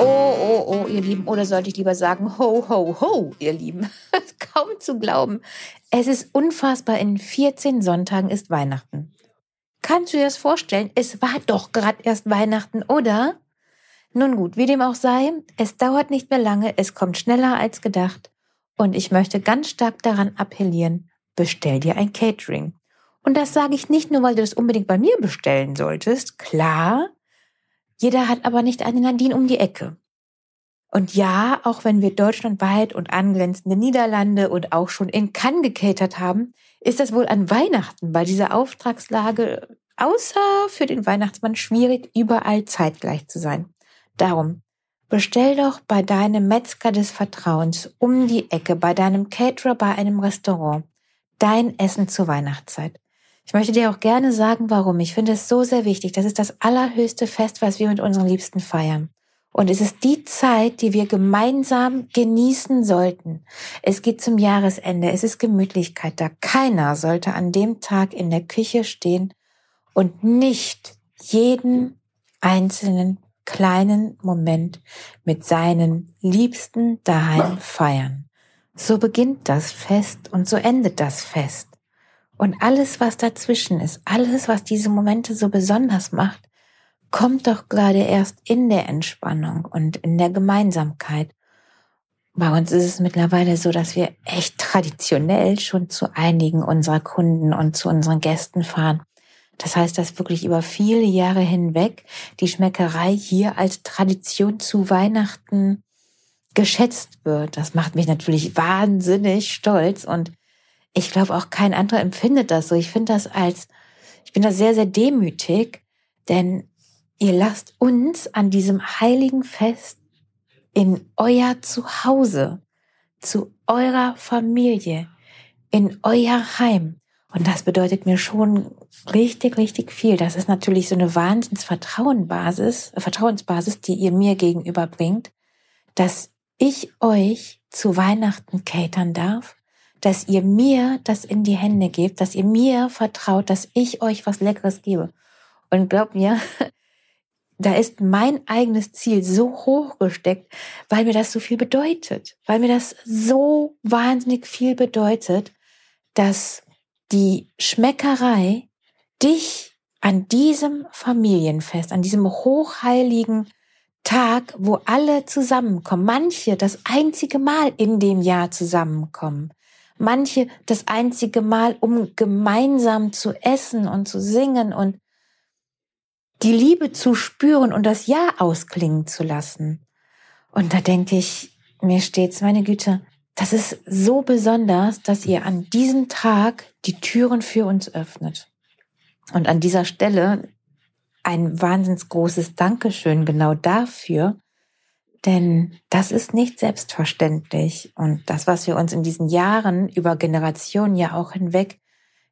Oh, oh, oh, ihr Lieben. Oder sollte ich lieber sagen, ho, ho, ho, ihr Lieben. Kaum zu glauben. Es ist unfassbar. In 14 Sonntagen ist Weihnachten. Kannst du dir das vorstellen? Es war doch gerade erst Weihnachten, oder? Nun gut, wie dem auch sei, es dauert nicht mehr lange, es kommt schneller als gedacht. Und ich möchte ganz stark daran appellieren, bestell dir ein Catering. Und das sage ich nicht nur, weil du das unbedingt bei mir bestellen solltest. Klar, jeder hat aber nicht eine Nadine um die Ecke. Und ja, auch wenn wir deutschlandweit und angrenzende Niederlande und auch schon in Cannes gecatert haben, ist das wohl an Weihnachten bei dieser Auftragslage außer für den Weihnachtsmann schwierig, überall zeitgleich zu sein. Darum, bestell doch bei deinem Metzger des Vertrauens um die Ecke, bei deinem Caterer, bei einem Restaurant, dein Essen zur Weihnachtszeit. Ich möchte dir auch gerne sagen, warum. Ich finde es so sehr wichtig. Das ist das allerhöchste Fest, was wir mit unseren Liebsten feiern. Und es ist die Zeit, die wir gemeinsam genießen sollten. Es geht zum Jahresende. Es ist Gemütlichkeit da. Keiner sollte an dem Tag in der Küche stehen und nicht jeden einzelnen kleinen Moment mit seinen Liebsten daheim feiern. So beginnt das Fest und so endet das Fest. Und alles, was dazwischen ist, alles, was diese Momente so besonders macht, kommt doch gerade erst in der Entspannung und in der Gemeinsamkeit. Bei uns ist es mittlerweile so, dass wir echt traditionell schon zu einigen unserer Kunden und zu unseren Gästen fahren. Das heißt, dass wirklich über viele Jahre hinweg die Schmeckerei hier als Tradition zu Weihnachten geschätzt wird. Das macht mich natürlich wahnsinnig stolz und ich glaube auch kein anderer empfindet das so. Ich finde das als, ich bin da sehr, sehr demütig, denn ihr lasst uns an diesem heiligen Fest in euer Zuhause, zu eurer Familie, in euer Heim. Und das bedeutet mir schon richtig, richtig viel. Das ist natürlich so eine Wahnsinnsvertrauensbasis, Vertrauensbasis, die ihr mir gegenüber bringt, dass ich euch zu Weihnachten catern darf, dass ihr mir das in die Hände gebt, dass ihr mir vertraut, dass ich euch was Leckeres gebe. Und glaubt mir, da ist mein eigenes Ziel so hoch gesteckt, weil mir das so viel bedeutet, weil mir das so wahnsinnig viel bedeutet, dass die Schmeckerei dich an diesem Familienfest, an diesem hochheiligen Tag, wo alle zusammenkommen, manche das einzige Mal in dem Jahr zusammenkommen, manche das einzige Mal, um gemeinsam zu essen und zu singen und die Liebe zu spüren und das Ja ausklingen zu lassen. Und da denke ich, mir steht's, meine Güte, das ist so besonders, dass ihr an diesem Tag die Türen für uns öffnet. Und an dieser Stelle ein wahnsinns großes Dankeschön genau dafür, denn das ist nicht selbstverständlich. Und das, was wir uns in diesen Jahren über Generationen ja auch hinweg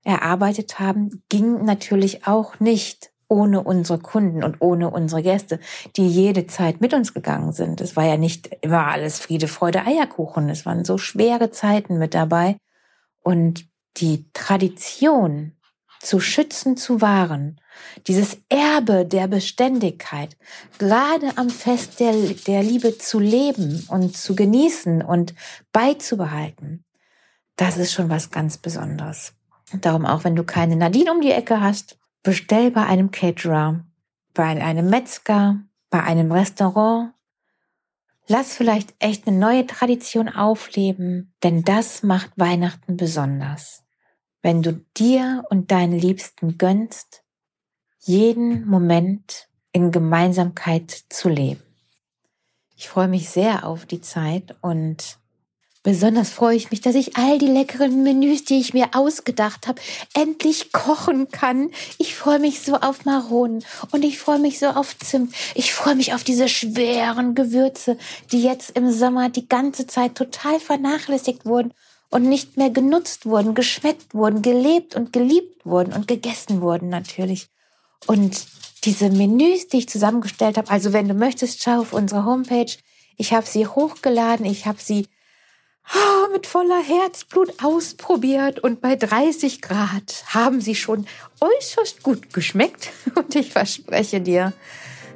erarbeitet haben, ging natürlich auch nicht ohne unsere Kunden und ohne unsere Gäste, die jede Zeit mit uns gegangen sind. Es war ja nicht immer alles Friede, Freude, Eierkuchen. Es waren so schwere Zeiten mit dabei. Und die Tradition zu schützen, zu wahren, dieses Erbe der Beständigkeit, gerade am Fest der, der Liebe zu leben und zu genießen und beizubehalten, das ist schon was ganz Besonderes. Darum auch, wenn du keine Nadine um die Ecke hast, bestell bei einem Caterer, bei einem Metzger, bei einem Restaurant. Lass vielleicht echt eine neue Tradition aufleben, denn das macht Weihnachten besonders wenn du dir und deinen Liebsten gönnst, jeden Moment in Gemeinsamkeit zu leben. Ich freue mich sehr auf die Zeit und besonders freue ich mich, dass ich all die leckeren Menüs, die ich mir ausgedacht habe, endlich kochen kann. Ich freue mich so auf Maronen und ich freue mich so auf Zimt. Ich freue mich auf diese schweren Gewürze, die jetzt im Sommer die ganze Zeit total vernachlässigt wurden und nicht mehr genutzt wurden, geschmeckt wurden, gelebt und geliebt wurden und gegessen wurden natürlich. Und diese Menüs, die ich zusammengestellt habe, also wenn du möchtest, schau auf unsere Homepage. Ich habe sie hochgeladen, ich habe sie oh, mit voller Herzblut ausprobiert und bei 30 Grad haben sie schon äußerst gut geschmeckt. Und ich verspreche dir,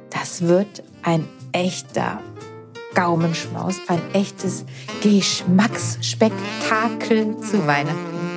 das wird ein echter Gaumenschmaus, ein echtes Geschmacksspektakel zu Weihnachten.